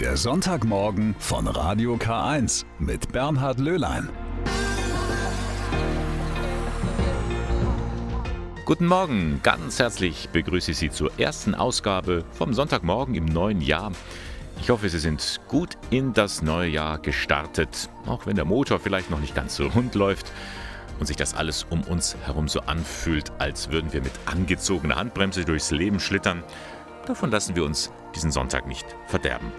Der Sonntagmorgen von Radio K1 mit Bernhard Löhlein. Guten Morgen, ganz herzlich begrüße ich Sie zur ersten Ausgabe vom Sonntagmorgen im neuen Jahr. Ich hoffe, Sie sind gut in das neue Jahr gestartet, auch wenn der Motor vielleicht noch nicht ganz so rund läuft und sich das alles um uns herum so anfühlt, als würden wir mit angezogener Handbremse durchs Leben schlittern. Davon lassen wir uns diesen Sonntag nicht verderben.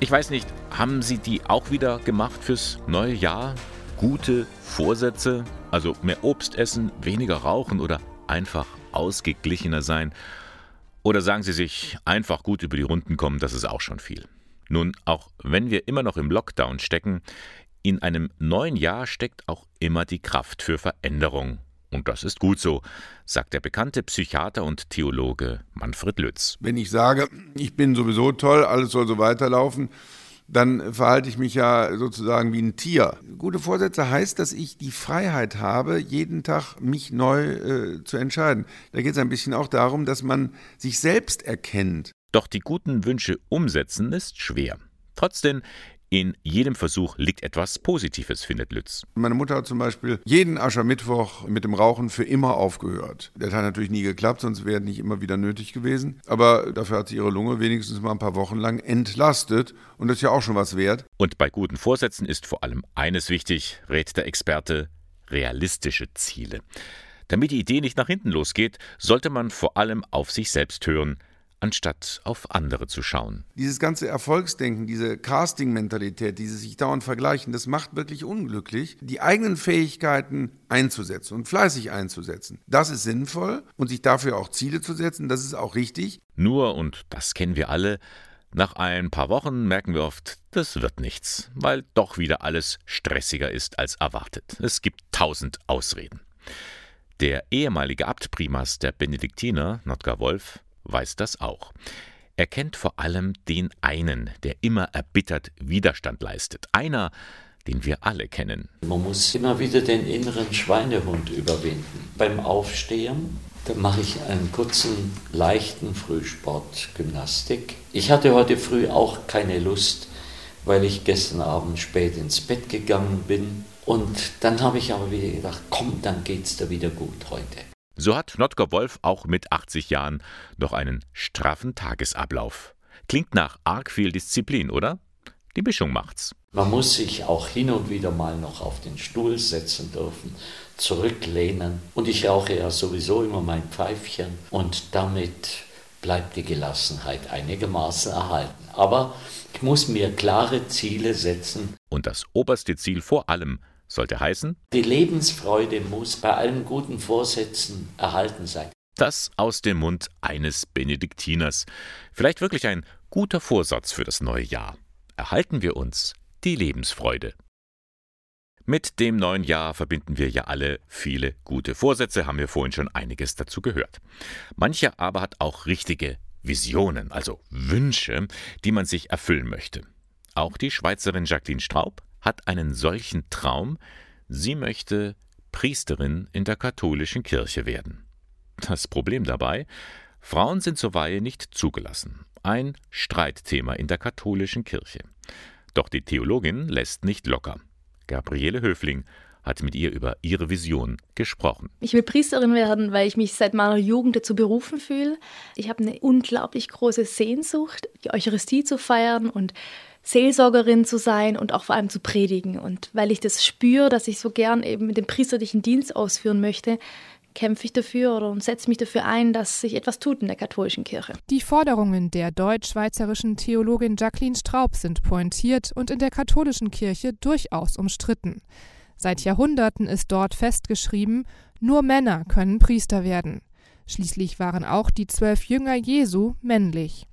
Ich weiß nicht, haben Sie die auch wieder gemacht fürs neue Jahr? Gute Vorsätze, also mehr Obst essen, weniger rauchen oder einfach ausgeglichener sein? Oder sagen Sie sich, einfach gut über die Runden kommen, das ist auch schon viel. Nun, auch wenn wir immer noch im Lockdown stecken, in einem neuen Jahr steckt auch immer die Kraft für Veränderung. Und das ist gut so, sagt der bekannte Psychiater und Theologe Manfred Lütz. Wenn ich sage, ich bin sowieso toll, alles soll so weiterlaufen, dann verhalte ich mich ja sozusagen wie ein Tier. Gute Vorsätze heißt, dass ich die Freiheit habe, jeden Tag mich neu äh, zu entscheiden. Da geht es ein bisschen auch darum, dass man sich selbst erkennt. Doch die guten Wünsche umsetzen ist schwer. Trotzdem in jedem Versuch liegt etwas Positives, findet Lütz. Meine Mutter hat zum Beispiel jeden Aschermittwoch mit dem Rauchen für immer aufgehört. Das hat natürlich nie geklappt, sonst wäre nicht immer wieder nötig gewesen. Aber dafür hat sie ihre Lunge wenigstens mal ein paar Wochen lang entlastet. Und das ist ja auch schon was wert. Und bei guten Vorsätzen ist vor allem eines wichtig, rät der Experte, realistische Ziele. Damit die Idee nicht nach hinten losgeht, sollte man vor allem auf sich selbst hören, anstatt auf andere zu schauen. Dieses ganze Erfolgsdenken, diese Casting-Mentalität, dieses sich dauernd vergleichen, das macht wirklich unglücklich. Die eigenen Fähigkeiten einzusetzen und fleißig einzusetzen, das ist sinnvoll und sich dafür auch Ziele zu setzen, das ist auch richtig. Nur, und das kennen wir alle, nach ein paar Wochen merken wir oft, das wird nichts, weil doch wieder alles stressiger ist als erwartet. Es gibt tausend Ausreden. Der ehemalige Abtprimas der Benediktiner, Notgar Wolf, weiß das auch. Er kennt vor allem den einen, der immer erbittert Widerstand leistet. Einer, den wir alle kennen. Man muss immer wieder den inneren Schweinehund überwinden. Beim Aufstehen, da mache ich einen kurzen, leichten Frühsport, Gymnastik. Ich hatte heute früh auch keine Lust, weil ich gestern Abend spät ins Bett gegangen bin. Und dann habe ich aber wieder gedacht, komm, dann geht's dir wieder gut heute. So hat Notker Wolf auch mit 80 Jahren noch einen straffen Tagesablauf. Klingt nach arg viel Disziplin, oder? Die Mischung macht's. Man muss sich auch hin und wieder mal noch auf den Stuhl setzen dürfen, zurücklehnen. Und ich rauche ja sowieso immer mein Pfeifchen und damit bleibt die Gelassenheit einigermaßen erhalten. Aber ich muss mir klare Ziele setzen. Und das oberste Ziel vor allem sollte heißen, die Lebensfreude muss bei allen guten Vorsätzen erhalten sein. Das aus dem Mund eines Benediktiners. Vielleicht wirklich ein guter Vorsatz für das neue Jahr. Erhalten wir uns die Lebensfreude. Mit dem neuen Jahr verbinden wir ja alle viele gute Vorsätze, haben wir vorhin schon einiges dazu gehört. Mancher aber hat auch richtige Visionen, also Wünsche, die man sich erfüllen möchte. Auch die Schweizerin Jacqueline Straub hat einen solchen Traum, sie möchte Priesterin in der katholischen Kirche werden. Das Problem dabei, Frauen sind zur Weihe nicht zugelassen. Ein Streitthema in der katholischen Kirche. Doch die Theologin lässt nicht locker. Gabriele Höfling hat mit ihr über ihre Vision gesprochen. Ich will Priesterin werden, weil ich mich seit meiner Jugend dazu berufen fühle. Ich habe eine unglaublich große Sehnsucht, die Eucharistie zu feiern und Seelsorgerin zu sein und auch vor allem zu predigen. Und weil ich das spüre, dass ich so gern eben den priesterlichen Dienst ausführen möchte, kämpfe ich dafür oder und setze mich dafür ein, dass sich etwas tut in der katholischen Kirche. Die Forderungen der deutsch-schweizerischen Theologin Jacqueline Straub sind pointiert und in der katholischen Kirche durchaus umstritten. Seit Jahrhunderten ist dort festgeschrieben, nur Männer können Priester werden. Schließlich waren auch die zwölf Jünger Jesu männlich.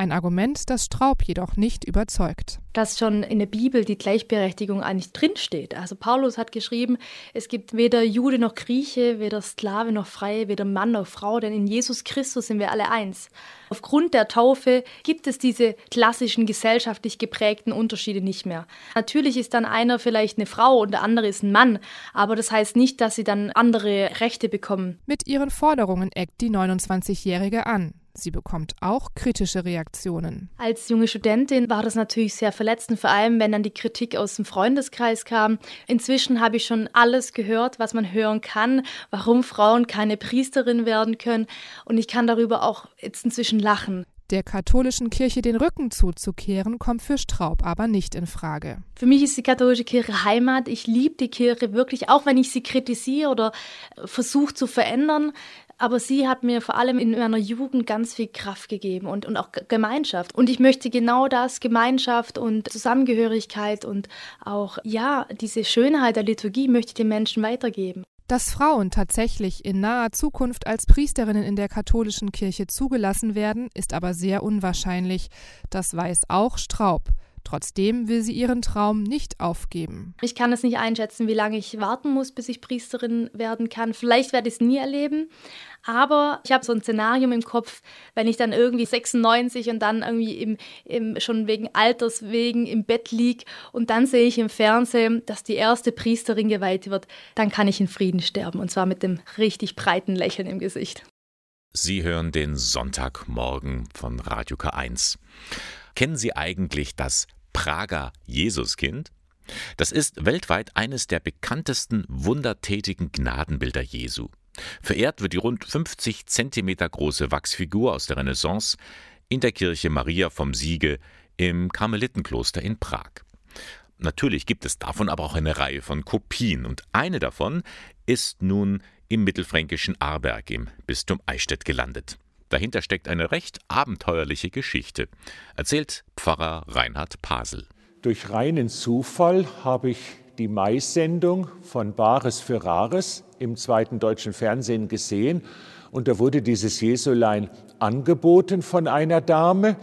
Ein Argument, das Straub jedoch nicht überzeugt. Dass schon in der Bibel die Gleichberechtigung eigentlich drinsteht. Also Paulus hat geschrieben, es gibt weder Jude noch Grieche, weder Sklave noch Freie, weder Mann noch Frau, denn in Jesus Christus sind wir alle eins. Aufgrund der Taufe gibt es diese klassischen gesellschaftlich geprägten Unterschiede nicht mehr. Natürlich ist dann einer vielleicht eine Frau und der andere ist ein Mann, aber das heißt nicht, dass sie dann andere Rechte bekommen. Mit ihren Forderungen eckt die 29-Jährige an. Sie bekommt auch kritische Reaktionen. Als junge Studentin war das natürlich sehr verletzend, vor allem wenn dann die Kritik aus dem Freundeskreis kam. Inzwischen habe ich schon alles gehört, was man hören kann, warum Frauen keine Priesterin werden können. Und ich kann darüber auch jetzt inzwischen lachen. Der katholischen Kirche den Rücken zuzukehren, kommt für Straub aber nicht in Frage. Für mich ist die katholische Kirche Heimat. Ich liebe die Kirche wirklich, auch wenn ich sie kritisiere oder versuche zu verändern. Aber sie hat mir vor allem in meiner Jugend ganz viel Kraft gegeben und, und auch Gemeinschaft. Und ich möchte genau das, Gemeinschaft und Zusammengehörigkeit und auch, ja, diese Schönheit der Liturgie möchte ich den Menschen weitergeben. Dass Frauen tatsächlich in naher Zukunft als Priesterinnen in der katholischen Kirche zugelassen werden, ist aber sehr unwahrscheinlich. Das weiß auch Straub. Trotzdem will sie ihren Traum nicht aufgeben. Ich kann es nicht einschätzen, wie lange ich warten muss, bis ich Priesterin werden kann. Vielleicht werde ich es nie erleben, aber ich habe so ein Szenarium im Kopf, wenn ich dann irgendwie 96 und dann irgendwie im, im, schon wegen Alters wegen im Bett liege und dann sehe ich im Fernsehen, dass die erste Priesterin geweiht wird, dann kann ich in Frieden sterben und zwar mit dem richtig breiten Lächeln im Gesicht. Sie hören den Sonntagmorgen von Radio K1. Kennen Sie eigentlich das Prager Jesuskind? Das ist weltweit eines der bekanntesten wundertätigen Gnadenbilder Jesu. Verehrt wird die rund 50 Zentimeter große Wachsfigur aus der Renaissance in der Kirche Maria vom Siege im Karmelitenkloster in Prag. Natürlich gibt es davon aber auch eine Reihe von Kopien und eine davon ist nun im mittelfränkischen Arberg im Bistum Eichstätt gelandet. Dahinter steckt eine recht abenteuerliche Geschichte, erzählt Pfarrer Reinhard Pasel. Durch reinen Zufall habe ich die Mai-Sendung von Bares für Rares im zweiten deutschen Fernsehen gesehen. Und da wurde dieses Jesulein angeboten von einer Dame.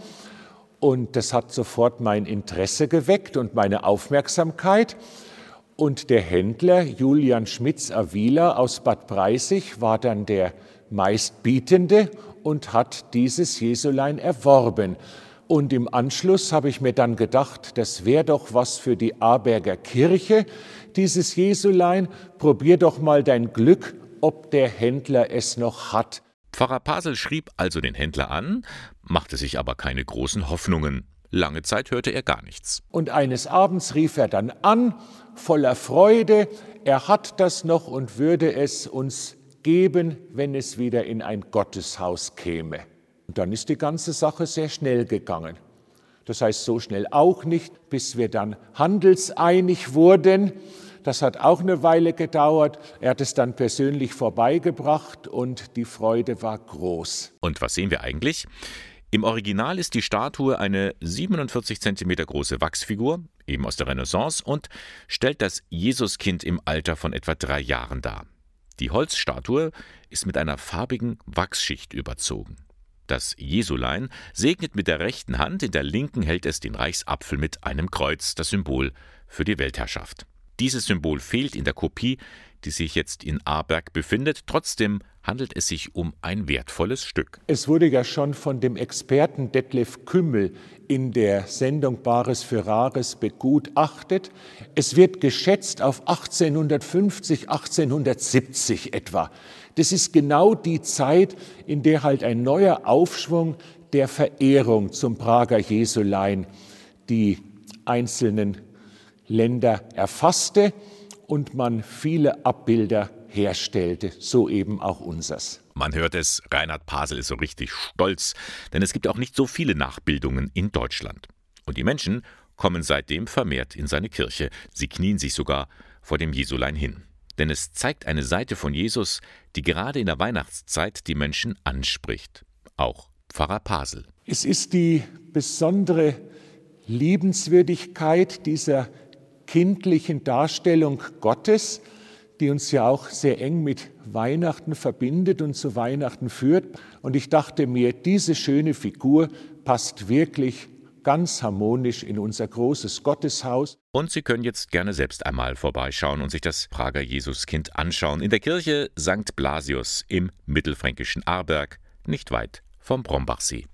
Und das hat sofort mein Interesse geweckt und meine Aufmerksamkeit. Und der Händler Julian Schmitz-Avila aus Bad Breisig war dann der meistbietende und hat dieses Jesulein erworben. Und im Anschluss habe ich mir dann gedacht, das wäre doch was für die Aberger Kirche, dieses Jesulein. Probier doch mal dein Glück, ob der Händler es noch hat. Pfarrer Pasel schrieb also den Händler an, machte sich aber keine großen Hoffnungen. Lange Zeit hörte er gar nichts. Und eines Abends rief er dann an, voller Freude, er hat das noch und würde es uns geben, wenn es wieder in ein Gotteshaus käme. Und dann ist die ganze Sache sehr schnell gegangen. Das heißt, so schnell auch nicht, bis wir dann handelseinig wurden. Das hat auch eine Weile gedauert. Er hat es dann persönlich vorbeigebracht und die Freude war groß. Und was sehen wir eigentlich? Im Original ist die Statue eine 47 cm große Wachsfigur, eben aus der Renaissance, und stellt das Jesuskind im Alter von etwa drei Jahren dar. Die Holzstatue ist mit einer farbigen Wachsschicht überzogen. Das Jesulein segnet mit der rechten Hand, in der linken hält es den Reichsapfel mit einem Kreuz, das Symbol für die Weltherrschaft. Dieses Symbol fehlt in der Kopie, die sich jetzt in Aarberg befindet. Trotzdem handelt es sich um ein wertvolles Stück. Es wurde ja schon von dem Experten Detlef Kümmel in der Sendung Bares für Rares begutachtet. Es wird geschätzt auf 1850, 1870 etwa. Das ist genau die Zeit, in der halt ein neuer Aufschwung der Verehrung zum Prager Jesulein die einzelnen Länder erfasste und man viele Abbilder herstellte, so eben auch unsers. Man hört es, Reinhard Pasel ist so richtig stolz, denn es gibt auch nicht so viele Nachbildungen in Deutschland. Und die Menschen kommen seitdem vermehrt in seine Kirche. Sie knien sich sogar vor dem Jesulein hin. Denn es zeigt eine Seite von Jesus, die gerade in der Weihnachtszeit die Menschen anspricht. Auch Pfarrer Pasel. Es ist die besondere Liebenswürdigkeit dieser kindlichen Darstellung Gottes, die uns ja auch sehr eng mit Weihnachten verbindet und zu Weihnachten führt. Und ich dachte mir, diese schöne Figur passt wirklich ganz harmonisch in unser großes Gotteshaus. Und Sie können jetzt gerne selbst einmal vorbeischauen und sich das Prager Jesuskind anschauen in der Kirche St. Blasius im mittelfränkischen Arberg, nicht weit vom Brombachsee.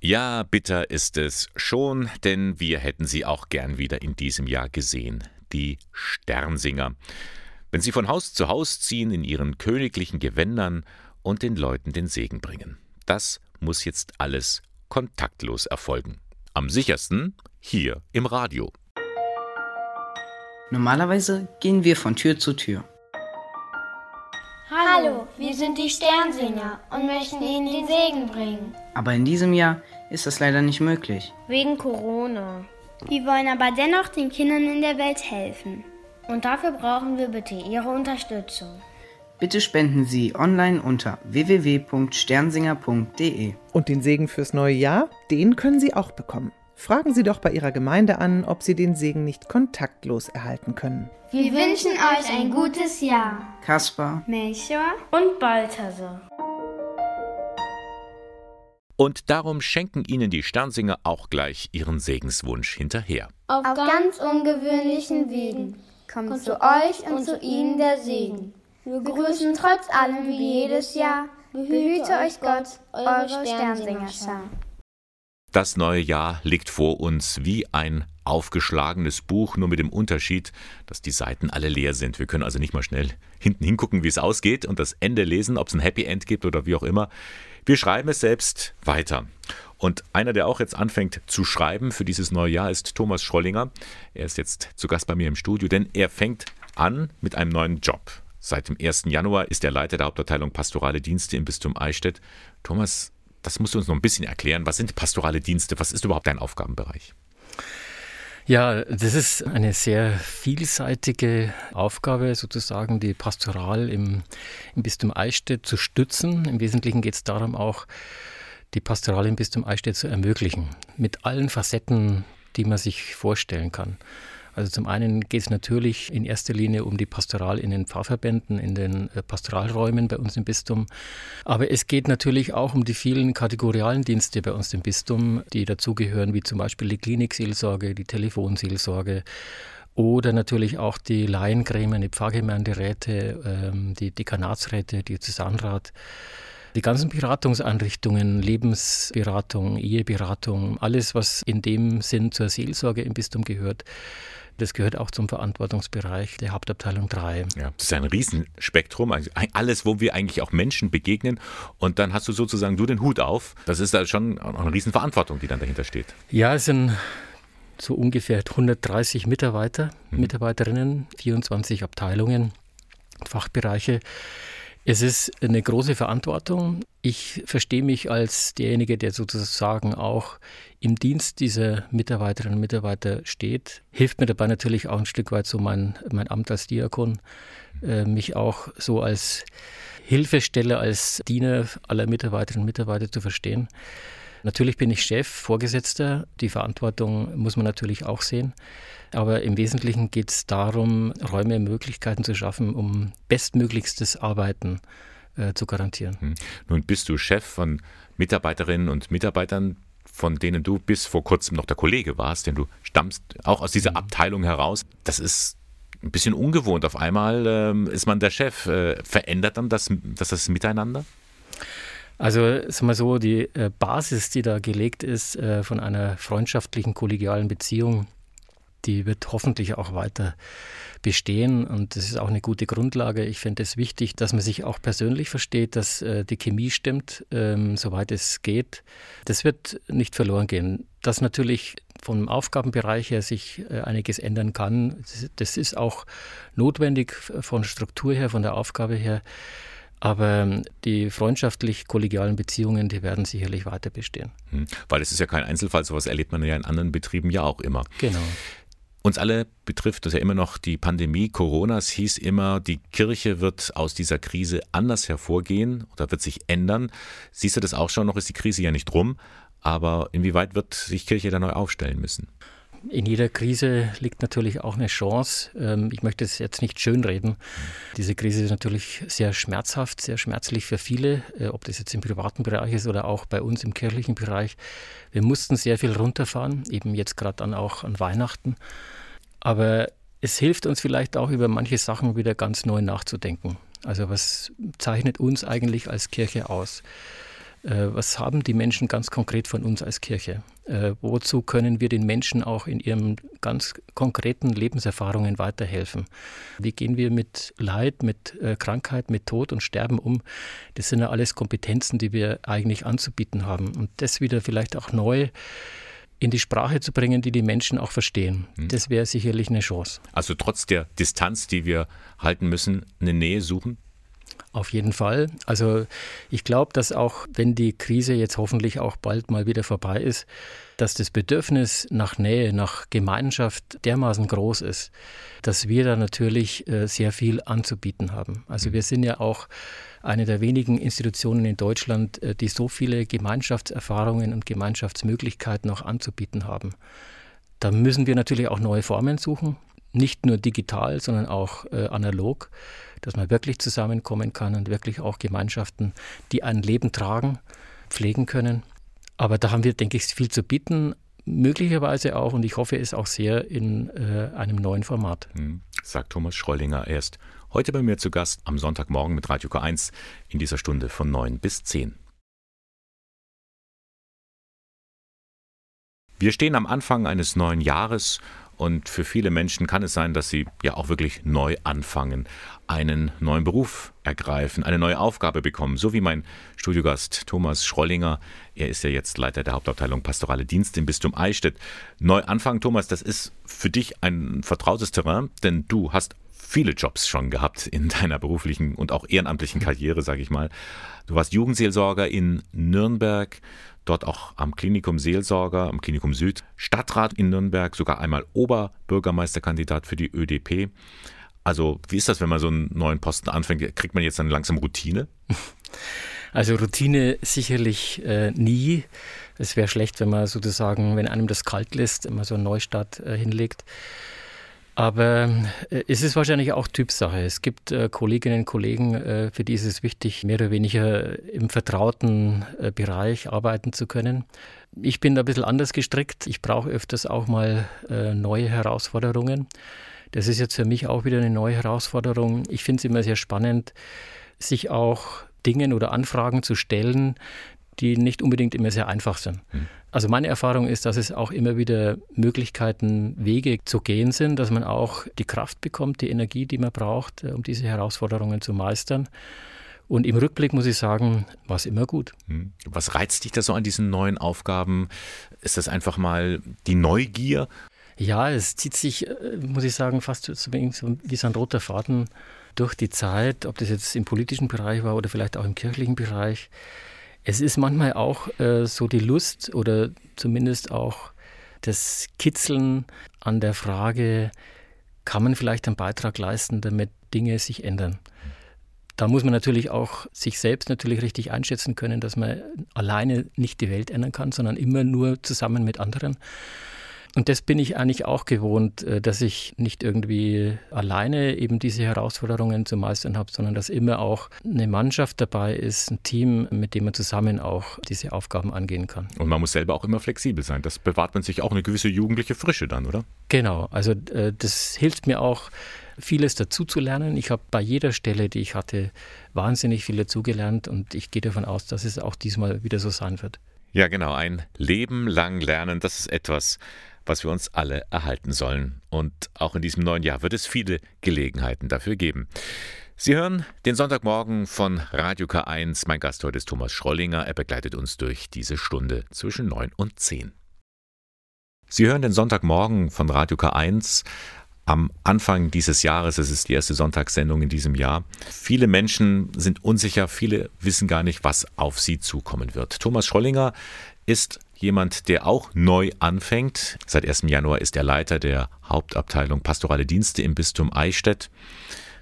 Ja, bitter ist es schon, denn wir hätten sie auch gern wieder in diesem Jahr gesehen, die Sternsinger wenn sie von Haus zu Haus ziehen in ihren königlichen Gewändern und den Leuten den Segen bringen. Das muss jetzt alles kontaktlos erfolgen. Am sichersten hier im Radio. Normalerweise gehen wir von Tür zu Tür. Hallo, wir sind die Sternsinger und möchten Ihnen den Segen bringen. Aber in diesem Jahr ist das leider nicht möglich. Wegen Corona. Wir wollen aber dennoch den Kindern in der Welt helfen. Und dafür brauchen wir bitte Ihre Unterstützung. Bitte spenden Sie online unter www.sternsinger.de. Und den Segen fürs neue Jahr, den können Sie auch bekommen. Fragen Sie doch bei Ihrer Gemeinde an, ob Sie den Segen nicht kontaktlos erhalten können. Wir wünschen euch ein gutes Jahr. Kaspar, Melchior und Balthasar. Und darum schenken Ihnen die Sternsinger auch gleich ihren Segenswunsch hinterher. Auf, Auf ganz ungewöhnlichen Wegen kommt, kommt zu euch und zu ihnen der Segen. Wir grüßen trotz allem wie jedes Jahr. Behüte euch Gott, eure Sternsingerschar. Das neue Jahr liegt vor uns wie ein aufgeschlagenes Buch, nur mit dem Unterschied, dass die Seiten alle leer sind. Wir können also nicht mal schnell hinten hingucken, wie es ausgeht und das Ende lesen, ob es ein Happy End gibt oder wie auch immer. Wir schreiben es selbst weiter. Und einer, der auch jetzt anfängt zu schreiben für dieses neue Jahr, ist Thomas Schrollinger. Er ist jetzt zu Gast bei mir im Studio, denn er fängt an mit einem neuen Job. Seit dem 1. Januar ist er Leiter der Hauptabteilung Pastorale Dienste im Bistum Eichstätt. Thomas, das musst du uns noch ein bisschen erklären. Was sind pastorale Dienste? Was ist überhaupt dein Aufgabenbereich? Ja, das ist eine sehr vielseitige Aufgabe, sozusagen die Pastoral im, im Bistum Eichstätt zu stützen. Im Wesentlichen geht es darum, auch die Pastoral im Bistum Eichstätt zu ermöglichen, mit allen Facetten, die man sich vorstellen kann. Also zum einen geht es natürlich in erster Linie um die Pastoral in den Pfarrverbänden, in den äh, Pastoralräumen bei uns im Bistum. Aber es geht natürlich auch um die vielen kategorialen Dienste bei uns im Bistum, die dazugehören, wie zum Beispiel die Klinikseelsorge, die Telefonseelsorge, oder natürlich auch die Laiengremien, die Pfarrgemeinderäte, ähm, die Dekanatsräte, die Zusammenrat. Die ganzen Beratungseinrichtungen, Lebensberatung, Eheberatung, alles, was in dem Sinn zur Seelsorge im Bistum gehört, das gehört auch zum Verantwortungsbereich der Hauptabteilung 3. Ja, das ist ein Riesenspektrum, also alles, wo wir eigentlich auch Menschen begegnen. Und dann hast du sozusagen du den Hut auf. Das ist da schon eine Riesenverantwortung, die dann dahinter steht. Ja, es sind so ungefähr 130 Mitarbeiter, mhm. Mitarbeiterinnen, 24 Abteilungen, Fachbereiche. Es ist eine große Verantwortung. Ich verstehe mich als derjenige, der sozusagen auch im Dienst dieser Mitarbeiterinnen und Mitarbeiter steht. Hilft mir dabei natürlich auch ein Stück weit so mein, mein Amt als Diakon, äh, mich auch so als Hilfestelle, als Diener aller Mitarbeiterinnen und Mitarbeiter zu verstehen. Natürlich bin ich Chef, Vorgesetzter. Die Verantwortung muss man natürlich auch sehen. Aber im Wesentlichen geht es darum, Räume, Möglichkeiten zu schaffen, um bestmöglichstes Arbeiten äh, zu garantieren. Hm. Nun bist du Chef von Mitarbeiterinnen und Mitarbeitern, von denen du bis vor kurzem noch der Kollege warst, denn du stammst auch aus dieser hm. Abteilung heraus. Das ist ein bisschen ungewohnt. Auf einmal ähm, ist man der Chef. Äh, verändert dann das, das, das Miteinander? Also sagen wir so, die äh, Basis, die da gelegt ist äh, von einer freundschaftlichen, kollegialen Beziehung, die wird hoffentlich auch weiter bestehen und das ist auch eine gute Grundlage. Ich finde es wichtig, dass man sich auch persönlich versteht, dass äh, die Chemie stimmt, ähm, soweit es geht. Das wird nicht verloren gehen. Dass natürlich vom Aufgabenbereich her sich äh, einiges ändern kann, das, das ist auch notwendig von Struktur her, von der Aufgabe her. Aber ähm, die freundschaftlich-kollegialen Beziehungen, die werden sicherlich weiter bestehen. Hm. Weil es ist ja kein Einzelfall, sowas erlebt man ja in anderen Betrieben ja auch immer. Genau. Uns alle betrifft das ja immer noch die Pandemie. Corona. Es hieß immer, die Kirche wird aus dieser Krise anders hervorgehen oder wird sich ändern. Siehst du das auch schon? Noch ist die Krise ja nicht rum. Aber inwieweit wird sich Kirche da neu aufstellen müssen? In jeder Krise liegt natürlich auch eine Chance. Ähm, ich möchte es jetzt nicht schönreden. Diese Krise ist natürlich sehr schmerzhaft, sehr schmerzlich für viele, äh, ob das jetzt im privaten Bereich ist oder auch bei uns im kirchlichen Bereich. Wir mussten sehr viel runterfahren, eben jetzt gerade dann auch an Weihnachten. Aber es hilft uns vielleicht auch über manche Sachen wieder ganz neu nachzudenken. Also was zeichnet uns eigentlich als Kirche aus? Äh, was haben die Menschen ganz konkret von uns als Kirche? Äh, wozu können wir den Menschen auch in ihren ganz konkreten Lebenserfahrungen weiterhelfen? Wie gehen wir mit Leid, mit äh, Krankheit, mit Tod und Sterben um? Das sind ja alles Kompetenzen, die wir eigentlich anzubieten haben. Und das wieder vielleicht auch neu in die Sprache zu bringen, die die Menschen auch verstehen. Hm. Das wäre sicherlich eine Chance. Also trotz der Distanz, die wir halten müssen, eine Nähe suchen? Auf jeden Fall. Also ich glaube, dass auch wenn die Krise jetzt hoffentlich auch bald mal wieder vorbei ist, dass das Bedürfnis nach Nähe, nach Gemeinschaft dermaßen groß ist, dass wir da natürlich äh, sehr viel anzubieten haben. Also wir sind ja auch eine der wenigen Institutionen in Deutschland, äh, die so viele Gemeinschaftserfahrungen und Gemeinschaftsmöglichkeiten auch anzubieten haben. Da müssen wir natürlich auch neue Formen suchen, nicht nur digital, sondern auch äh, analog dass man wirklich zusammenkommen kann und wirklich auch Gemeinschaften, die ein Leben tragen, pflegen können. Aber da haben wir, denke ich, viel zu bieten, möglicherweise auch, und ich hoffe es auch sehr, in äh, einem neuen Format. Hm, sagt Thomas Schrollinger. Er ist heute bei mir zu Gast am Sonntagmorgen mit Radio K1 in dieser Stunde von 9 bis 10. Wir stehen am Anfang eines neuen Jahres und für viele Menschen kann es sein, dass sie ja auch wirklich neu anfangen, einen neuen Beruf ergreifen, eine neue Aufgabe bekommen. So wie mein Studiogast Thomas Schrollinger. Er ist ja jetzt Leiter der Hauptabteilung Pastorale Dienst im Bistum Eichstätt. Neu anfangen, Thomas, das ist für dich ein vertrautes Terrain, denn du hast viele Jobs schon gehabt in deiner beruflichen und auch ehrenamtlichen Karriere, sage ich mal. Du warst Jugendseelsorger in Nürnberg, dort auch am Klinikum Seelsorger, am Klinikum Süd, Stadtrat in Nürnberg, sogar einmal Oberbürgermeisterkandidat für die ÖDP. Also, wie ist das, wenn man so einen neuen Posten anfängt? Kriegt man jetzt dann langsam Routine? Also Routine sicherlich äh, nie. Es wäre schlecht, wenn man sozusagen, wenn einem das kalt lässt, immer so einen Neustart äh, hinlegt. Aber äh, es ist wahrscheinlich auch Typsache. Es gibt äh, Kolleginnen und Kollegen, äh, für die ist es wichtig, mehr oder weniger im vertrauten äh, Bereich arbeiten zu können. Ich bin da ein bisschen anders gestrickt. Ich brauche öfters auch mal äh, neue Herausforderungen. Das ist jetzt für mich auch wieder eine neue Herausforderung. Ich finde es immer sehr spannend, sich auch Dingen oder Anfragen zu stellen, die nicht unbedingt immer sehr einfach sind. Mhm. Also meine Erfahrung ist, dass es auch immer wieder Möglichkeiten, Wege zu gehen sind, dass man auch die Kraft bekommt, die Energie, die man braucht, äh, um diese Herausforderungen zu meistern. Und im Rückblick muss ich sagen, war es immer gut. Hm. Was reizt dich da so an diesen neuen Aufgaben? Ist das einfach mal die Neugier? Ja, es zieht sich, äh, muss ich sagen, fast wie so ein roter Faden durch die Zeit, ob das jetzt im politischen Bereich war oder vielleicht auch im kirchlichen Bereich. Es ist manchmal auch äh, so die Lust oder zumindest auch das Kitzeln an der Frage, kann man vielleicht einen Beitrag leisten, damit Dinge sich ändern. Da muss man natürlich auch sich selbst natürlich richtig einschätzen können, dass man alleine nicht die Welt ändern kann, sondern immer nur zusammen mit anderen. Und das bin ich eigentlich auch gewohnt, äh, dass ich nicht irgendwie alleine eben diese Herausforderungen zu meistern habe, sondern dass immer auch eine Mannschaft dabei ist, ein Team, mit dem man zusammen auch diese Aufgaben angehen kann. Und man muss selber auch immer flexibel sein. Das bewahrt man sich auch eine gewisse jugendliche Frische dann, oder? Genau. Also äh, das hilft mir auch, vieles dazu zu lernen. Ich habe bei jeder Stelle, die ich hatte, wahnsinnig viel dazugelernt und ich gehe davon aus, dass es auch diesmal wieder so sein wird. Ja, genau. Ein Leben lang lernen, das ist etwas, was wir uns alle erhalten sollen. Und auch in diesem neuen Jahr wird es viele Gelegenheiten dafür geben. Sie hören den Sonntagmorgen von Radio K1. Mein Gast heute ist Thomas Schrollinger. Er begleitet uns durch diese Stunde zwischen 9 und 10. Sie hören den Sonntagmorgen von Radio K1 am Anfang dieses Jahres. Es ist die erste Sonntagssendung in diesem Jahr. Viele Menschen sind unsicher, viele wissen gar nicht, was auf sie zukommen wird. Thomas Schrollinger ist jemand, der auch neu anfängt. Seit 1. Januar ist er Leiter der Hauptabteilung Pastorale Dienste im Bistum Eichstätt.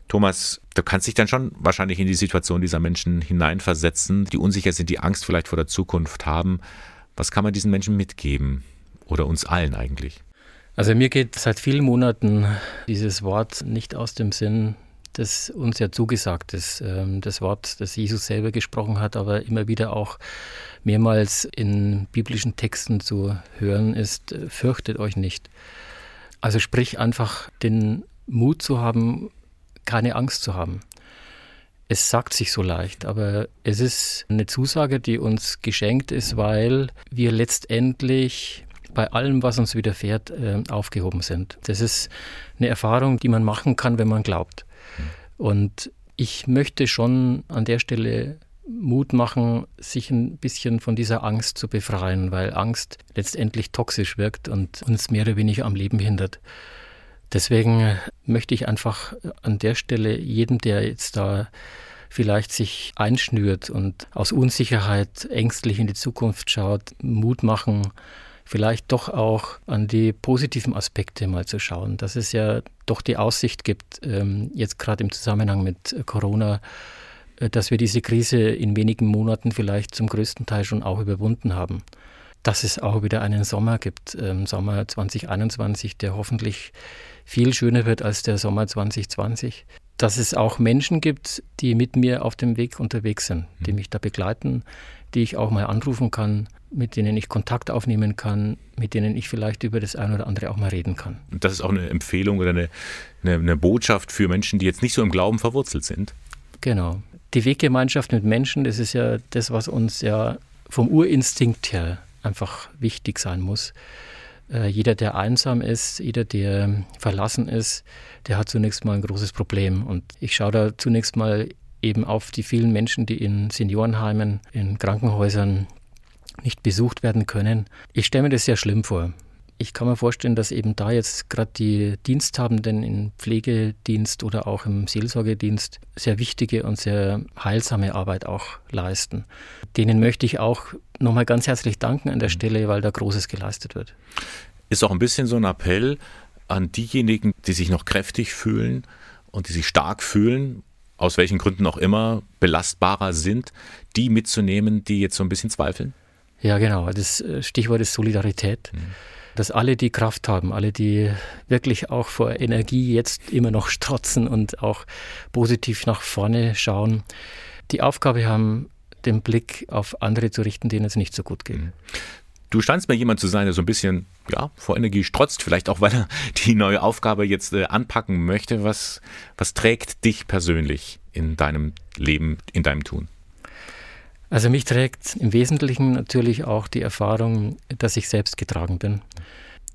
Thomas, du kannst dich dann schon wahrscheinlich in die Situation dieser Menschen hineinversetzen, die unsicher sind, die Angst vielleicht vor der Zukunft haben. Was kann man diesen Menschen mitgeben? Oder uns allen eigentlich? Also mir geht seit vielen Monaten dieses Wort nicht aus dem Sinn, das uns ja zugesagt ist. Ähm, das Wort, das Jesus selber gesprochen hat, aber immer wieder auch mehrmals in biblischen Texten zu hören ist, äh, fürchtet euch nicht. Also sprich einfach den Mut zu haben, keine Angst zu haben. Es sagt sich so leicht, aber es ist eine Zusage, die uns geschenkt ist, weil wir letztendlich bei allem, was uns widerfährt, äh, aufgehoben sind. Das ist eine Erfahrung, die man machen kann, wenn man glaubt. Und ich möchte schon an der Stelle Mut machen, sich ein bisschen von dieser Angst zu befreien, weil Angst letztendlich toxisch wirkt und uns mehr oder weniger am Leben hindert. Deswegen möchte ich einfach an der Stelle jedem, der jetzt da vielleicht sich einschnürt und aus Unsicherheit ängstlich in die Zukunft schaut, Mut machen, vielleicht doch auch an die positiven Aspekte mal zu schauen, dass es ja doch die Aussicht gibt, ähm, jetzt gerade im Zusammenhang mit Corona, äh, dass wir diese Krise in wenigen Monaten vielleicht zum größten Teil schon auch überwunden haben. Dass es auch wieder einen Sommer gibt, ähm, Sommer 2021, der hoffentlich viel schöner wird als der Sommer 2020. Dass es auch Menschen gibt, die mit mir auf dem Weg unterwegs sind, die mhm. mich da begleiten, die ich auch mal anrufen kann, mit denen ich Kontakt aufnehmen kann, mit denen ich vielleicht über das eine oder andere auch mal reden kann. Und das ist auch eine Empfehlung oder eine, eine, eine Botschaft für Menschen, die jetzt nicht so im Glauben verwurzelt sind. Genau. Die Weggemeinschaft mit Menschen, das ist ja das, was uns ja vom Urinstinkt her einfach wichtig sein muss. Äh, jeder, der einsam ist, jeder, der verlassen ist, der hat zunächst mal ein großes Problem. Und ich schaue da zunächst mal eben auf die vielen Menschen, die in Seniorenheimen, in Krankenhäusern nicht besucht werden können. Ich stelle mir das sehr schlimm vor. Ich kann mir vorstellen, dass eben da jetzt gerade die Diensthabenden im Pflegedienst oder auch im Seelsorgedienst sehr wichtige und sehr heilsame Arbeit auch leisten. Denen möchte ich auch nochmal ganz herzlich danken an der Stelle, weil da Großes geleistet wird. Ist auch ein bisschen so ein Appell an diejenigen, die sich noch kräftig fühlen und die sich stark fühlen aus welchen Gründen auch immer, belastbarer sind, die mitzunehmen, die jetzt so ein bisschen zweifeln? Ja, genau. Das äh, Stichwort ist Solidarität. Mhm. Dass alle, die Kraft haben, alle, die wirklich auch vor Energie jetzt immer noch strotzen und auch positiv nach vorne schauen, die Aufgabe haben, den Blick auf andere zu richten, denen es nicht so gut geht. Mhm. Du scheinst mir jemand zu sein, der so ein bisschen ja, vor Energie strotzt, vielleicht auch, weil er die neue Aufgabe jetzt äh, anpacken möchte. Was, was trägt dich persönlich in deinem Leben, in deinem Tun? Also mich trägt im Wesentlichen natürlich auch die Erfahrung, dass ich selbst getragen bin.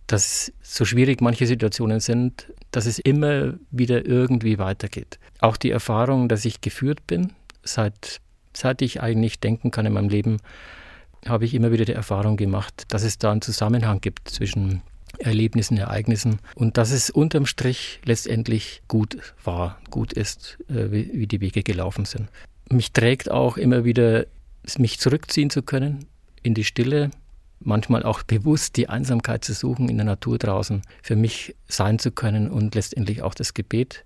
Dass so schwierig manche Situationen sind, dass es immer wieder irgendwie weitergeht. Auch die Erfahrung, dass ich geführt bin, seit, seit ich eigentlich denken kann in meinem Leben, habe ich immer wieder die Erfahrung gemacht, dass es da einen Zusammenhang gibt zwischen Erlebnissen, Ereignissen und dass es unterm Strich letztendlich gut war, gut ist, äh, wie, die Wege gelaufen sind. Mich trägt auch immer wieder, mich zurückziehen zu können in die Stille, manchmal auch bewusst die Einsamkeit zu suchen in der Natur draußen, für mich sein zu können und letztendlich auch das Gebet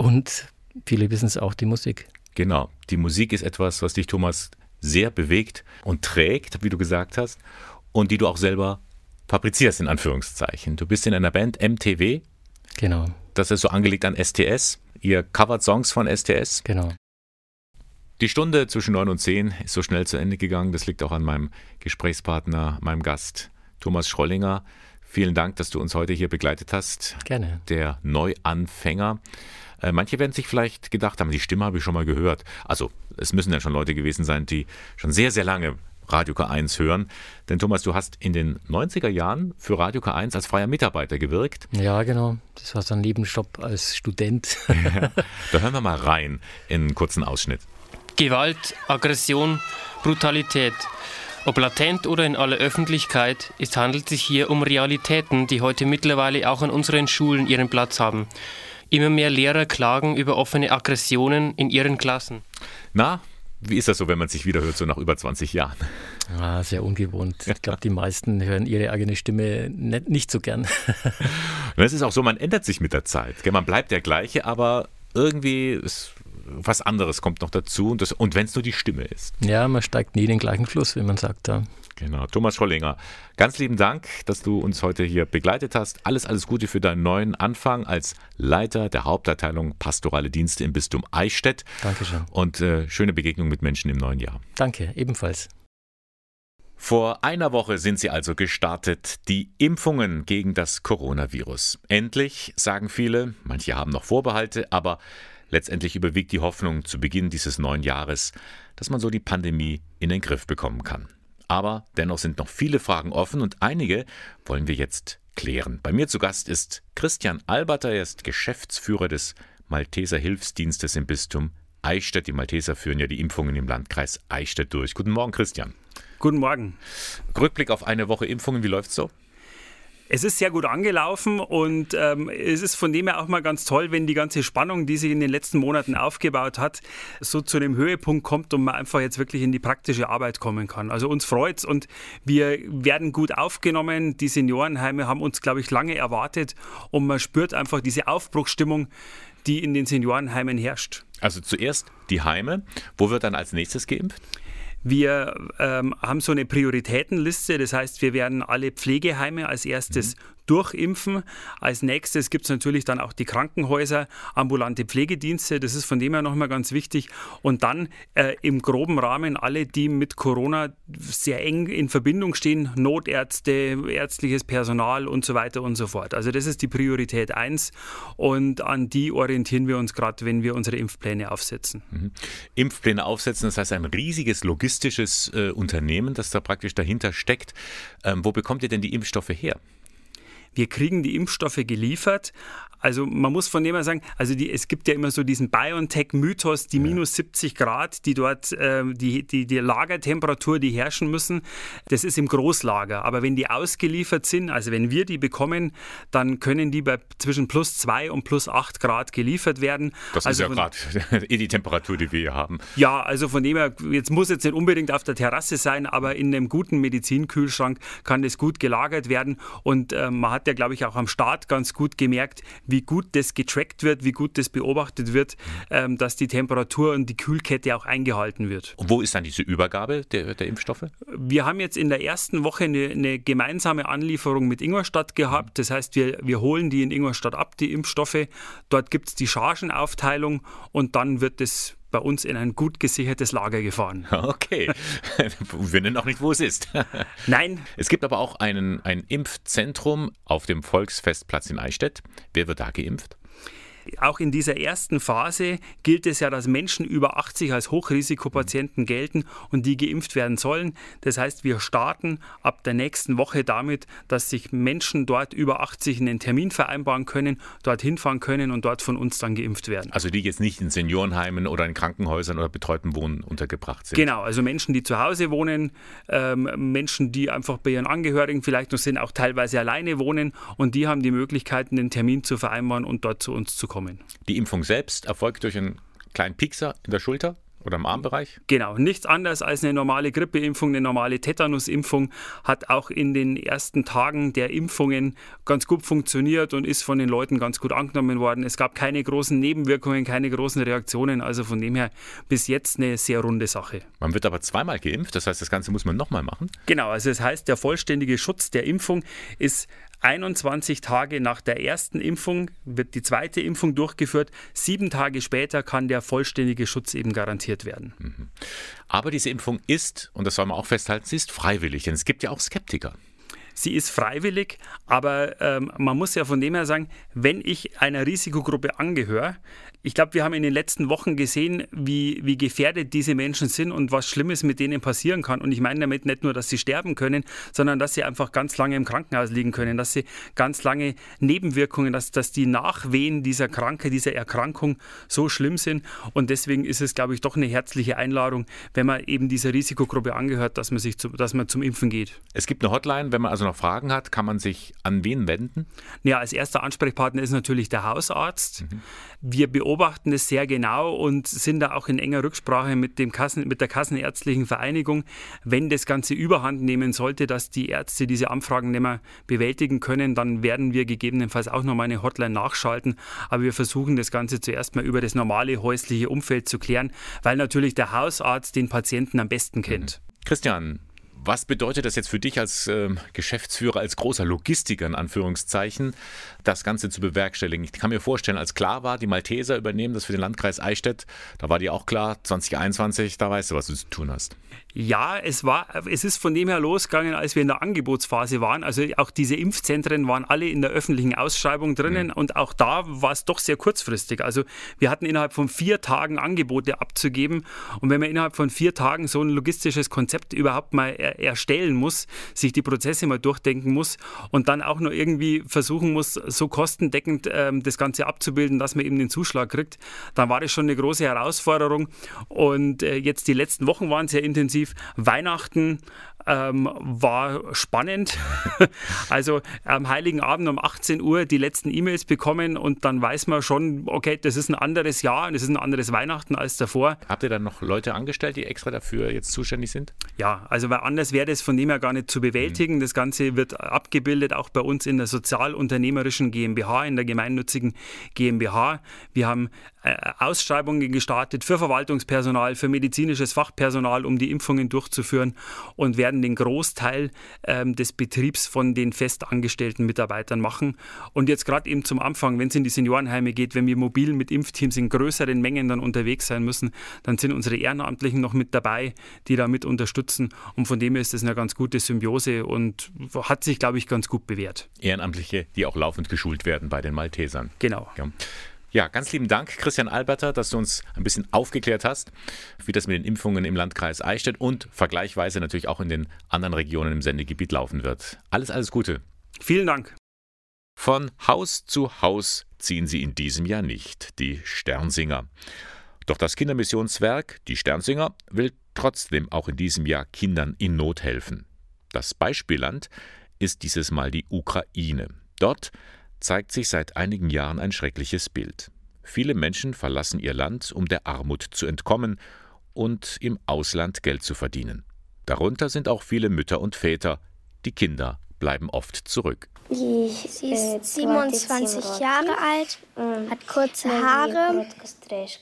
und viele wissen es auch, die Musik. Genau, die Musik ist etwas, was dich, Thomas, sehr bewegt und trägt, wie du gesagt hast, und die du auch selber fabrizierst, in Anführungszeichen. Du bist in einer Band MTW. Genau. Das ist so angelegt an STS. Ihr covert Songs von STS. Genau. Die Stunde zwischen 9 und 10 ist so schnell zu Ende gegangen. Das liegt auch an meinem Gesprächspartner, meinem Gast Thomas Schrollinger. Vielen Dank, dass du uns heute hier begleitet hast. Gerne. Der Neuanfänger. Äh, manche werden sich vielleicht gedacht haben, die Stimme habe ich schon mal gehört. Also es müssen ja schon Leute gewesen sein, die schon sehr, sehr lange Radio K1 hören. Denn Thomas, du hast in den 90er Jahren für Radio K1 als freier Mitarbeiter gewirkt. Ja, genau. Das war so ein Nebenstopp als Student. ja. Da hören wir mal rein in einen kurzen Ausschnitt. Gewalt, Aggression, Brutalität. Ob latent oder in aller Öffentlichkeit, es handelt sich hier um Realitäten, die heute mittlerweile auch an unseren Schulen ihren Platz haben. Immer mehr Lehrer klagen über offene Aggressionen in ihren Klassen. Na, wie ist das so, wenn man sich wieder hört, so nach über 20 Jahren? Ah, sehr ungewohnt. Ich glaube, die meisten hören ihre eigene Stimme nicht, so gern. es ist auch so, man ändert sich mit der Zeit. Man bleibt der gleiche, aber irgendwie ist was anderes kommt noch dazu und, und wenn es nur die Stimme ist. Ja, man steigt nie den gleichen Fluss, wie man sagt da. Genau. Thomas Schollinger, ganz lieben Dank, dass du uns heute hier begleitet hast. Alles, alles Gute für deinen neuen Anfang als Leiter der Hauptabteilung Pastorale Dienste im Bistum Eichstätt. Dankeschön. Und äh, schöne Begegnung mit Menschen im neuen Jahr. Danke, ebenfalls. Vor einer Woche sind sie also gestartet, die Impfungen gegen das Coronavirus. Endlich, sagen viele, manche haben noch Vorbehalte, aber Letztendlich überwiegt die Hoffnung zu Beginn dieses neuen Jahres, dass man so die Pandemie in den Griff bekommen kann. Aber dennoch sind noch viele Fragen offen und einige wollen wir jetzt klären. Bei mir zu Gast ist Christian Alberter, er ist Geschäftsführer des Malteser Hilfsdienstes im Bistum Eichstätt. Die Malteser führen ja die Impfungen im Landkreis Eichstätt durch. Guten Morgen, Christian. Guten Morgen. Rückblick auf eine Woche Impfungen, wie läuft's so? Es ist sehr gut angelaufen und ähm, es ist von dem her auch mal ganz toll, wenn die ganze Spannung, die sich in den letzten Monaten aufgebaut hat, so zu einem Höhepunkt kommt und man einfach jetzt wirklich in die praktische Arbeit kommen kann. Also uns freut's und wir werden gut aufgenommen. Die Seniorenheime haben uns, glaube ich, lange erwartet und man spürt einfach diese Aufbruchsstimmung, die in den Seniorenheimen herrscht. Also zuerst die Heime. Wo wird dann als nächstes geimpft? Wir ähm, haben so eine Prioritätenliste, das heißt, wir werden alle Pflegeheime als erstes mhm durchimpfen. Als nächstes gibt es natürlich dann auch die Krankenhäuser, ambulante Pflegedienste. Das ist von dem her nochmal ganz wichtig. Und dann äh, im groben Rahmen alle, die mit Corona sehr eng in Verbindung stehen, Notärzte, ärztliches Personal und so weiter und so fort. Also das ist die Priorität 1 und an die orientieren wir uns gerade, wenn wir unsere Impfpläne aufsetzen. Mhm. Impfpläne aufsetzen, das heißt ein riesiges logistisches äh, Unternehmen, das da praktisch dahinter steckt. Ähm, wo bekommt ihr denn die Impfstoffe her? Wir kriegen die Impfstoffe geliefert, also man muss von dem her sagen, also die, es gibt ja immer so diesen BioNTech-Mythos, die ja. minus 70 Grad, die dort, äh, die, die, die Lagertemperatur, die herrschen müssen, das ist im Großlager. Aber wenn die ausgeliefert sind, also wenn wir die bekommen, dann können die bei zwischen plus 2 und plus 8 Grad geliefert werden. Das also ist ja gerade eh die Temperatur, die wir hier haben. Ja, also von dem her, jetzt muss jetzt nicht unbedingt auf der Terrasse sein, aber in einem guten Medizinkühlschrank kann das gut gelagert werden. Und äh, man hat ja, glaube ich, auch am Start ganz gut gemerkt, wie gut das getrackt wird, wie gut das beobachtet wird, ähm, dass die Temperatur und die Kühlkette auch eingehalten wird. Und wo ist dann diese Übergabe der, der Impfstoffe? Wir haben jetzt in der ersten Woche eine, eine gemeinsame Anlieferung mit Ingolstadt gehabt. Das heißt, wir, wir holen die in Ingolstadt ab, die Impfstoffe. Dort gibt es die Chargenaufteilung und dann wird das bei uns in ein gut gesichertes Lager gefahren. Okay. Wir nennen auch nicht, wo es ist. Nein. Es gibt aber auch einen, ein Impfzentrum auf dem Volksfestplatz in Eichstätt. Wer wird da geimpft? Auch in dieser ersten Phase gilt es ja, dass Menschen über 80 als Hochrisikopatienten gelten und die geimpft werden sollen. Das heißt, wir starten ab der nächsten Woche damit, dass sich Menschen dort über 80 einen Termin vereinbaren können, dort hinfahren können und dort von uns dann geimpft werden. Also die jetzt nicht in Seniorenheimen oder in Krankenhäusern oder betreuten Wohnen untergebracht sind. Genau, also Menschen, die zu Hause wohnen, ähm, Menschen, die einfach bei ihren Angehörigen vielleicht noch sind, auch teilweise alleine wohnen und die haben die Möglichkeit, einen Termin zu vereinbaren und dort zu uns zu kommen kommen. Die Impfung selbst erfolgt durch einen kleinen Piekser in der Schulter? Oder im Armbereich? Genau, nichts anderes als eine normale Grippeimpfung, eine normale Tetanusimpfung hat auch in den ersten Tagen der Impfungen ganz gut funktioniert und ist von den Leuten ganz gut angenommen worden. Es gab keine großen Nebenwirkungen, keine großen Reaktionen, also von dem her bis jetzt eine sehr runde Sache. Man wird aber zweimal geimpft, das heißt, das Ganze muss man nochmal machen? Genau, also das heißt, der vollständige Schutz der Impfung ist 21 Tage nach der ersten Impfung wird die zweite Impfung durchgeführt. Sieben Tage später kann der vollständige Schutz eben garantiert werden. Mhm. Aber diese Impfung ist, und das soll man auch festhalten, sie ist freiwillig, denn es gibt ja auch Skeptiker. Sie ist freiwillig, aber ähm, man muss ja von dem her sagen, wenn ich einer Risikogruppe angehöre, ich glaube, wir haben in den letzten Wochen gesehen, wie, wie gefährdet diese Menschen sind und was Schlimmes mit denen passieren kann. Und ich meine damit nicht nur, dass sie sterben können, sondern dass sie einfach ganz lange im Krankenhaus liegen können, dass sie ganz lange Nebenwirkungen, dass, dass die Nachwehen dieser Krankheit, dieser Erkrankung so schlimm sind. Und deswegen ist es, glaube ich, doch eine herzliche Einladung, wenn man eben dieser Risikogruppe angehört, dass man sich zu, dass man zum Impfen geht. Es gibt eine Hotline, wenn man also noch Fragen hat, kann man sich an wen wenden? Ja, als erster Ansprechpartner ist natürlich der Hausarzt. Mhm. Wir beobachten es sehr genau und sind da auch in enger Rücksprache mit, dem Kassen, mit der Kassenärztlichen Vereinigung. Wenn das Ganze überhand nehmen sollte, dass die Ärzte diese Anfragen nicht mehr bewältigen können, dann werden wir gegebenenfalls auch nochmal eine Hotline nachschalten. Aber wir versuchen das Ganze zuerst mal über das normale häusliche Umfeld zu klären, weil natürlich der Hausarzt den Patienten am besten kennt. Christian, Was bedeutet das jetzt für dich als äh, Geschäftsführer, als großer Logistiker in Anführungszeichen, das Ganze zu bewerkstelligen? Ich kann mir vorstellen, als klar war, die Malteser übernehmen das für den Landkreis Eichstätt, da war dir auch klar, 2021, da weißt du, was du zu tun hast. Ja, es war, es ist von dem her losgegangen, als wir in der Angebotsphase waren. Also auch diese Impfzentren waren alle in der öffentlichen Ausschreibung drinnen mhm. und auch da war es doch sehr kurzfristig. Also wir hatten innerhalb von vier Tagen Angebote abzugeben und wenn man innerhalb von vier Tagen so ein logistisches Konzept überhaupt mal erstellen muss, sich die Prozesse mal durchdenken muss und dann auch noch irgendwie versuchen muss, so kostendeckend ähm, das Ganze abzubilden, dass man eben den Zuschlag kriegt, dann war das schon eine große Herausforderung. Und äh, jetzt die letzten Wochen waren sehr intensiv. Weihnachten ähm, war spannend. also am Heiligen Abend um 18 Uhr die letzten E-Mails bekommen und dann weiß man schon, okay, das ist ein anderes Jahr und es ist ein anderes Weihnachten als davor. Habt ihr dann noch Leute angestellt, die extra dafür jetzt zuständig sind? Ja, also weil anders wäre das von dem her gar nicht zu bewältigen. Mhm. Das Ganze wird abgebildet auch bei uns in der sozialunternehmerischen GmbH, in der gemeinnützigen GmbH. Wir haben Ausschreibungen gestartet für Verwaltungspersonal, für medizinisches Fachpersonal, um die Impfungen durchzuführen und werden den Großteil ähm, des Betriebs von den festangestellten Mitarbeitern machen. Und jetzt gerade eben zum Anfang, wenn es in die Seniorenheime geht, wenn wir mobil mit Impfteams in größeren Mengen dann unterwegs sein müssen, dann sind unsere Ehrenamtlichen noch mit dabei, die da mit unterstützen. Und von dem her ist das eine ganz gute Symbiose und hat sich, glaube ich, ganz gut bewährt. Ehrenamtliche, die auch laufend geschult werden bei den Maltesern. Genau. Ja. Ja, ganz lieben Dank, Christian Alberter, dass du uns ein bisschen aufgeklärt hast, wie das mit den Impfungen im Landkreis Eichstätt und vergleichsweise natürlich auch in den anderen Regionen im Sendegebiet laufen wird. Alles, alles Gute. Vielen Dank. Von Haus zu Haus ziehen sie in diesem Jahr nicht, die Sternsinger. Doch das Kindermissionswerk, die Sternsinger, will trotzdem auch in diesem Jahr Kindern in Not helfen. Das Beispielland ist dieses Mal die Ukraine. Dort zeigt sich seit einigen Jahren ein schreckliches Bild. Viele Menschen verlassen ihr Land, um der Armut zu entkommen und im Ausland Geld zu verdienen. Darunter sind auch viele Mütter und Väter. Die Kinder bleiben oft zurück. Sie ist 27 äh, Jahre alt, hat kurze Haare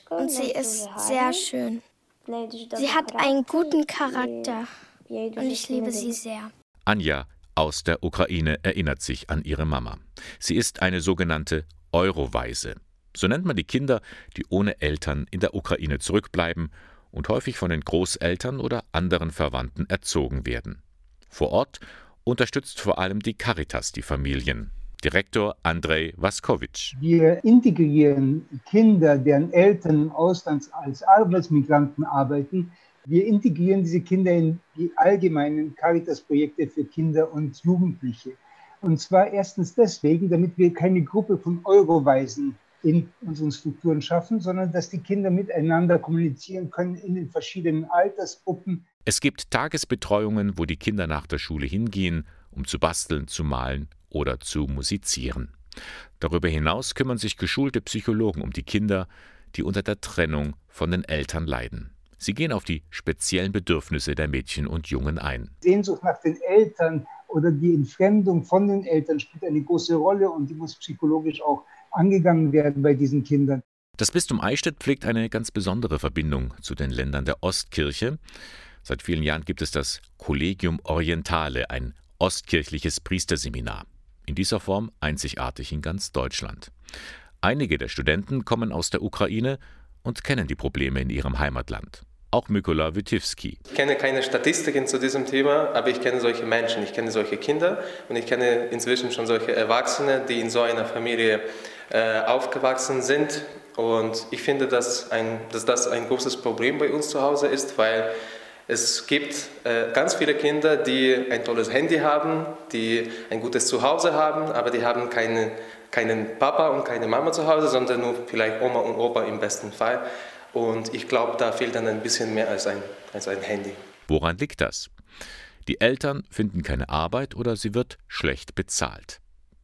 und sie ist sehr schön. Sie hat einen guten Charakter und ich liebe sie sehr. Anja aus der Ukraine erinnert sich an ihre Mama. Sie ist eine sogenannte Euroweise. So nennt man die Kinder, die ohne Eltern in der Ukraine zurückbleiben und häufig von den Großeltern oder anderen Verwandten erzogen werden. Vor Ort unterstützt vor allem die Caritas die Familien. Direktor Andrei Vaskovic. Wir integrieren Kinder, deren Eltern im Ausland als Arbeitsmigranten arbeiten, wir integrieren diese Kinder in die allgemeinen Caritas-Projekte für Kinder und Jugendliche. Und zwar erstens deswegen, damit wir keine Gruppe von Euroweisen in unseren Strukturen schaffen, sondern dass die Kinder miteinander kommunizieren können in den verschiedenen Altersgruppen. Es gibt Tagesbetreuungen, wo die Kinder nach der Schule hingehen, um zu basteln, zu malen oder zu musizieren. Darüber hinaus kümmern sich geschulte Psychologen um die Kinder, die unter der Trennung von den Eltern leiden. Sie gehen auf die speziellen Bedürfnisse der Mädchen und Jungen ein. Sehnsucht nach den Eltern oder die Entfremdung von den Eltern spielt eine große Rolle und die muss psychologisch auch angegangen werden bei diesen Kindern. Das Bistum Eichstätt pflegt eine ganz besondere Verbindung zu den Ländern der Ostkirche. Seit vielen Jahren gibt es das Collegium Orientale, ein ostkirchliches Priesterseminar. In dieser Form einzigartig in ganz Deutschland. Einige der Studenten kommen aus der Ukraine und kennen die Probleme in ihrem Heimatland auch Mykola Witywski. Ich kenne keine Statistiken zu diesem Thema, aber ich kenne solche Menschen, ich kenne solche Kinder und ich kenne inzwischen schon solche Erwachsene, die in so einer Familie äh, aufgewachsen sind. Und ich finde, dass, ein, dass das ein großes Problem bei uns zu Hause ist, weil es gibt äh, ganz viele Kinder, die ein tolles Handy haben, die ein gutes Zuhause haben, aber die haben keine, keinen Papa und keine Mama zu Hause, sondern nur vielleicht Oma und Opa im besten Fall. Und ich glaube, da fehlt dann ein bisschen mehr als ein, als ein Handy. Woran liegt das? Die Eltern finden keine Arbeit oder sie wird schlecht bezahlt.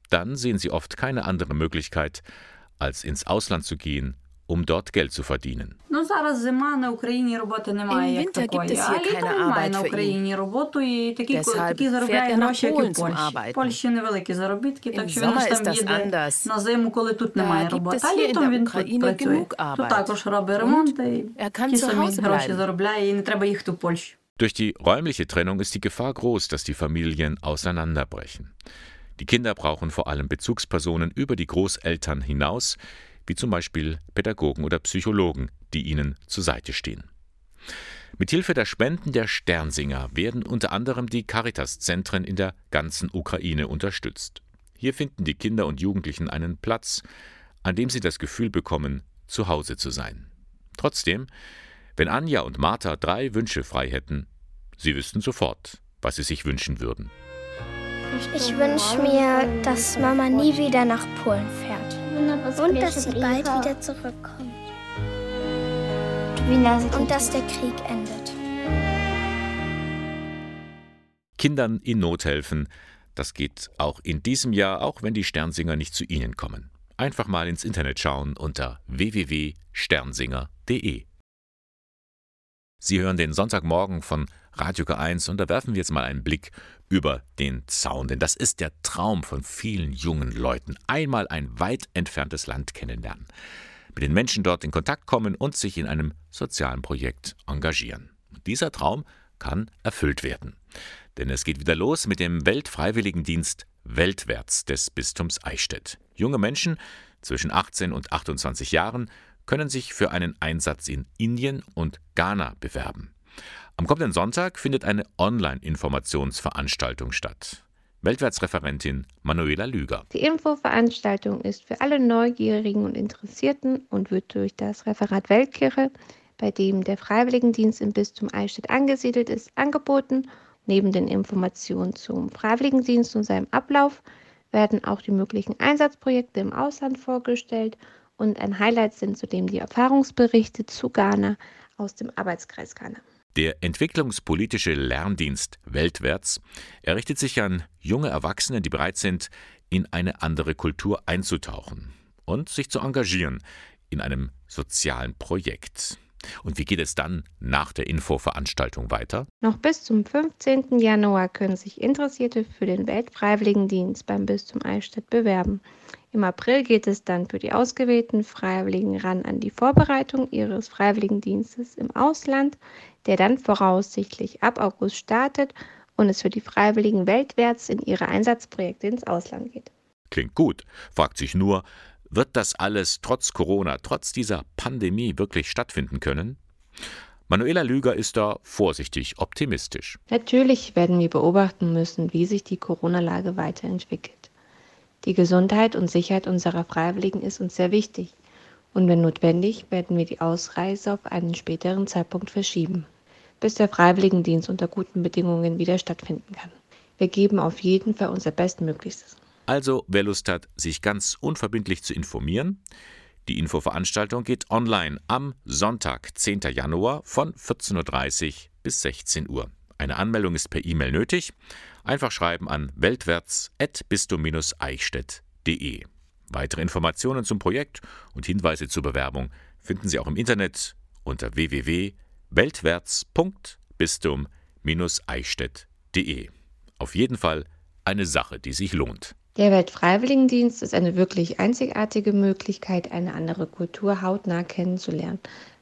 Dann sehen sie oft keine andere Möglichkeit, als ins Ausland zu gehen um dort Geld zu verdienen. Im Winter gibt es hier keine Arbeit für ihn. Deshalb fährt er nach Polen zum Arbeiten. Im Sommer ist das anders. Da gibt es hier in der Ukraine genug Arbeit. Und er kann zu Hause bleiben. Durch die räumliche Trennung ist die Gefahr groß, dass die Familien auseinanderbrechen. Die Kinder brauchen vor allem Bezugspersonen über die Großeltern hinaus, wie zum Beispiel Pädagogen oder Psychologen, die ihnen zur Seite stehen. Mithilfe der Spenden der Sternsinger werden unter anderem die Caritas-Zentren in der ganzen Ukraine unterstützt. Hier finden die Kinder und Jugendlichen einen Platz, an dem sie das Gefühl bekommen, zu Hause zu sein. Trotzdem, wenn Anja und Martha drei Wünsche frei hätten, sie wüssten sofort, was sie sich wünschen würden. Ich wünsche mir, dass Mama nie wieder nach Polen fährt. Und dass sie bald wieder zurückkommt. Und dass der Krieg endet. Kindern in Not helfen, das geht auch in diesem Jahr, auch wenn die Sternsinger nicht zu Ihnen kommen. Einfach mal ins Internet schauen unter www.sternsinger.de. Sie hören den Sonntagmorgen von Radio K1 und da werfen wir jetzt mal einen Blick über den Zaun, denn das ist der Traum von vielen jungen Leuten, einmal ein weit entferntes Land kennenlernen, mit den Menschen dort in Kontakt kommen und sich in einem sozialen Projekt engagieren. dieser Traum kann erfüllt werden, denn es geht wieder los mit dem Weltfreiwilligendienst Weltwärts des Bistums Eichstätt. Junge Menschen zwischen 18 und 28 Jahren können sich für einen Einsatz in Indien und Ghana bewerben. Am kommenden Sonntag findet eine Online-Informationsveranstaltung statt. Weltwärtsreferentin Manuela Lüger. Die Infoveranstaltung ist für alle Neugierigen und Interessierten und wird durch das Referat Weltkirche, bei dem der Freiwilligendienst im Bistum Eichstätt angesiedelt ist, angeboten. Neben den Informationen zum Freiwilligendienst und seinem Ablauf werden auch die möglichen Einsatzprojekte im Ausland vorgestellt und ein Highlight sind zudem die Erfahrungsberichte zu Ghana aus dem Arbeitskreis Ghana. Der entwicklungspolitische Lerndienst Weltwärts errichtet sich an junge Erwachsene, die bereit sind, in eine andere Kultur einzutauchen und sich zu engagieren in einem sozialen Projekt. Und wie geht es dann nach der Infoveranstaltung weiter? Noch bis zum 15. Januar können sich Interessierte für den Weltfreiwilligendienst beim Bistum Eichstätt bewerben. Im April geht es dann für die ausgewählten Freiwilligen ran an die Vorbereitung ihres Freiwilligendienstes im Ausland, der dann voraussichtlich ab August startet und es für die Freiwilligen weltwärts in ihre Einsatzprojekte ins Ausland geht. Klingt gut, fragt sich nur, wird das alles trotz Corona, trotz dieser Pandemie wirklich stattfinden können? Manuela Lüger ist da vorsichtig optimistisch. Natürlich werden wir beobachten müssen, wie sich die Corona-Lage weiterentwickelt. Die Gesundheit und Sicherheit unserer Freiwilligen ist uns sehr wichtig. Und wenn notwendig, werden wir die Ausreise auf einen späteren Zeitpunkt verschieben, bis der Freiwilligendienst unter guten Bedingungen wieder stattfinden kann. Wir geben auf jeden Fall unser Bestmöglichstes. Also, wer Lust hat, sich ganz unverbindlich zu informieren, die Infoveranstaltung geht online am Sonntag, 10. Januar von 14.30 Uhr bis 16 Uhr. Eine Anmeldung ist per E-Mail nötig. Einfach schreiben an weltwärts.bistum-eichstätt.de. Weitere Informationen zum Projekt und Hinweise zur Bewerbung finden Sie auch im Internet unter www.weltwärts.bistum-eichstätt.de. Auf jeden Fall eine Sache, die sich lohnt. Der Weltfreiwilligendienst ist eine wirklich einzigartige Möglichkeit, eine andere Kultur hautnah kennenzulernen,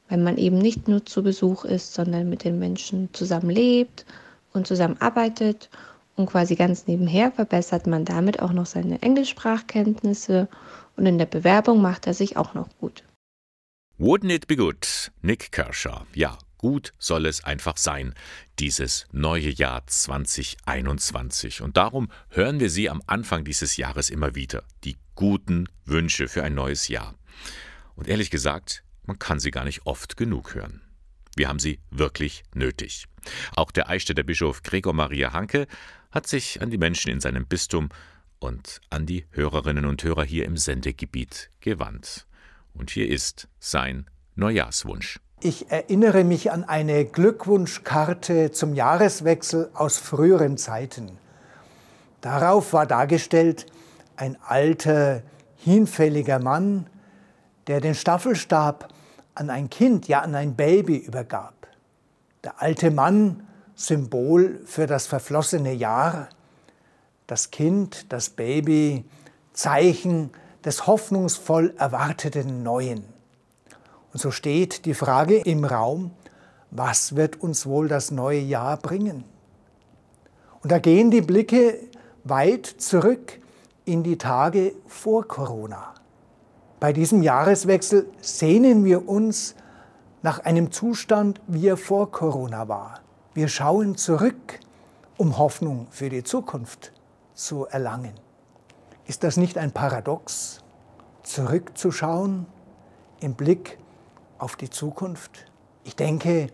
weil man eben nicht nur zu Besuch ist, sondern mit den Menschen zusammenlebt und zusammenarbeitet und quasi ganz nebenher verbessert man damit auch noch seine Englischsprachkenntnisse und in der Bewerbung macht er sich auch noch gut. Wouldn't it be good? Nick Kershaw. Ja, gut soll es einfach sein, dieses neue Jahr 2021. Und darum hören wir Sie am Anfang dieses Jahres immer wieder. Die guten Wünsche für ein neues Jahr. Und ehrlich gesagt, man kann sie gar nicht oft genug hören. Wir haben sie wirklich nötig. Auch der Eichstätter Bischof Gregor Maria Hanke hat sich an die Menschen in seinem Bistum und an die Hörerinnen und Hörer hier im Sendegebiet gewandt. Und hier ist sein Neujahrswunsch. Ich erinnere mich an eine Glückwunschkarte zum Jahreswechsel aus früheren Zeiten. Darauf war dargestellt ein alter, hinfälliger Mann, der den Staffelstab an ein Kind, ja an ein Baby übergab. Der alte Mann Symbol für das verflossene Jahr, das Kind, das Baby, Zeichen des hoffnungsvoll erwarteten Neuen. Und so steht die Frage im Raum, was wird uns wohl das neue Jahr bringen? Und da gehen die Blicke weit zurück in die Tage vor Corona. Bei diesem Jahreswechsel sehnen wir uns nach einem Zustand, wie er vor Corona war. Wir schauen zurück, um Hoffnung für die Zukunft zu erlangen. Ist das nicht ein Paradox, zurückzuschauen im Blick auf die Zukunft? Ich denke,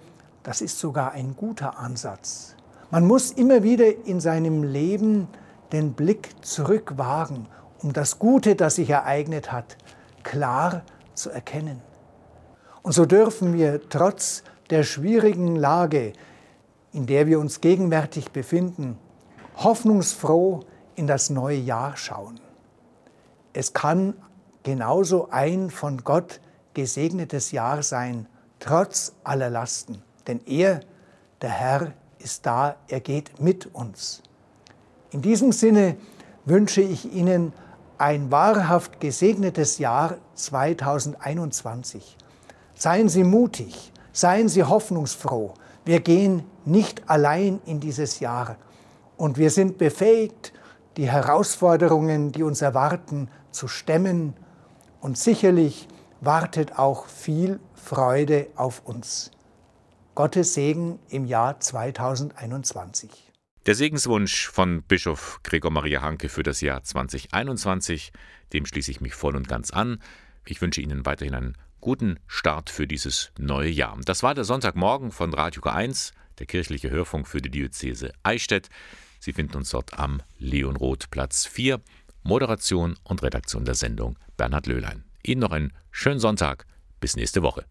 das ist sogar ein guter Ansatz. Man muss immer wieder in seinem Leben den Blick zurückwagen, um das Gute, das sich ereignet hat, klar zu erkennen. Und so dürfen wir trotz der schwierigen Lage, in der wir uns gegenwärtig befinden, hoffnungsfroh in das neue Jahr schauen. Es kann genauso ein von Gott gesegnetes Jahr sein, trotz aller Lasten. Denn er, der Herr, ist da, er geht mit uns. In diesem Sinne wünsche ich Ihnen ein wahrhaft gesegnetes Jahr 2021. Seien Sie mutig, seien Sie hoffnungsfroh. Wir gehen nicht allein in dieses Jahr und wir sind befähigt, die Herausforderungen, die uns erwarten, zu stemmen und sicherlich wartet auch viel Freude auf uns. Gottes Segen im Jahr 2021. Der Segenswunsch von Bischof Gregor Maria Hanke für das Jahr 2021, dem schließe ich mich voll und ganz an. Ich wünsche Ihnen weiterhin einen guten Start für dieses neue Jahr. Das war der Sonntagmorgen von Radio K1, der kirchliche Hörfunk für die Diözese Eichstätt. Sie finden uns dort am Leonroth Platz 4. Moderation und Redaktion der Sendung Bernhard Löhlein. Ihnen noch einen schönen Sonntag. Bis nächste Woche.